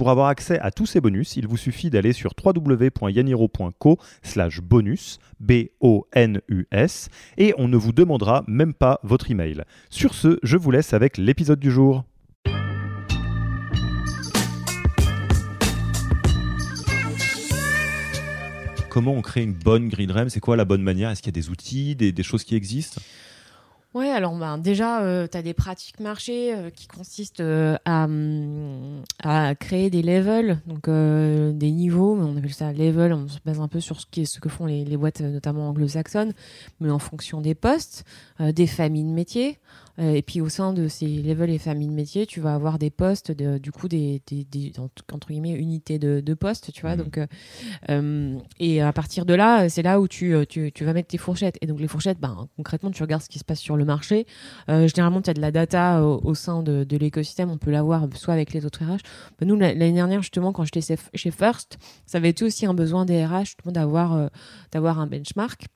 Pour avoir accès à tous ces bonus, il vous suffit d'aller sur www.yaniro.co slash bonus, B-O-N-U-S, et on ne vous demandera même pas votre email. Sur ce, je vous laisse avec l'épisode du jour. Comment on crée une bonne green REM? C'est quoi la bonne manière? Est-ce qu'il y a des outils, des, des choses qui existent? Ouais, alors ben, déjà, euh, tu as des pratiques marché euh, qui consistent euh, à, hum, à, créer des levels, donc des niveaux, mais on appelle ça level, on se base un peu sur ce, qui est, ce que font les, les boîtes, notamment anglo-saxonnes, mais en fonction des postes, des familles de métiers. et puis au sein de ces levels et familles de métiers, tu vas avoir des postes, de, du coup, des, des, des, entre guillemets, unités de, de postes, tu vois. Mhm. Donc, et à partir de là, c'est là où tu, tu, tu vas mettre tes fourchettes. Et donc les fourchettes, ben, concrètement, tu regardes ce qui se passe sur le marché. Euh, généralement, tu as de la data au, au sein de, l'écosystème. On peut l'avoir soit avec les autres RH. Ben, nous, la- l'année dernière, justement, quand j'étais chez- First, ça avait été aussi un besoin des RH d'avoir euh, d'avoir un benchmark.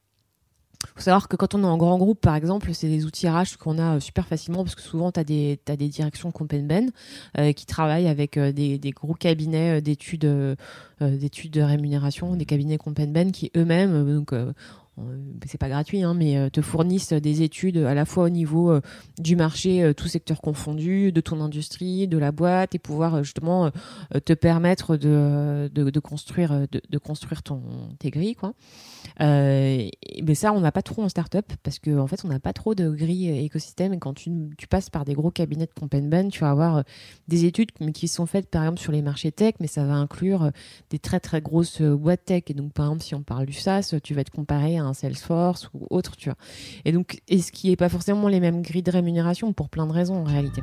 faut savoir que quand on est en grand groupe, par exemple, c'est des outils RH qu'on a euh, super facilement parce que souvent, tu as des, t'as des directions Compenben euh, qui travaillent avec euh, des, des gros cabinets euh, d'études euh, euh, d'études de rémunération, des cabinets Compenben qui eux-mêmes, euh, donc euh, euh, c'est pas gratuit, hein, mais euh, te fournissent des études à la fois au niveau euh, du marché, euh, tout secteur confondu, de ton industrie, de la boîte, et pouvoir euh, justement euh, te permettre de, de, construire, euh, de, construire ton, tes grilles. Quoi. Euh, mais ça, on n'a pas trop en start-up parce qu'en en fait, on n'a pas trop de grilles euh, écosystème. Et quand tu, passes par des gros cabinets de Compenben, tu vas avoir euh, des études qui sont faites par exemple sur les marchés tech, mais ça va inclure euh, des très très grosses euh, boîtes tech. Et donc, par exemple, si on parle du SaaS, tu vas te comparer à Salesforce ou autre, tu vois. Et donc, et ce qui n'est pas forcément les mêmes grilles de rémunération pour plein de raisons en réalité?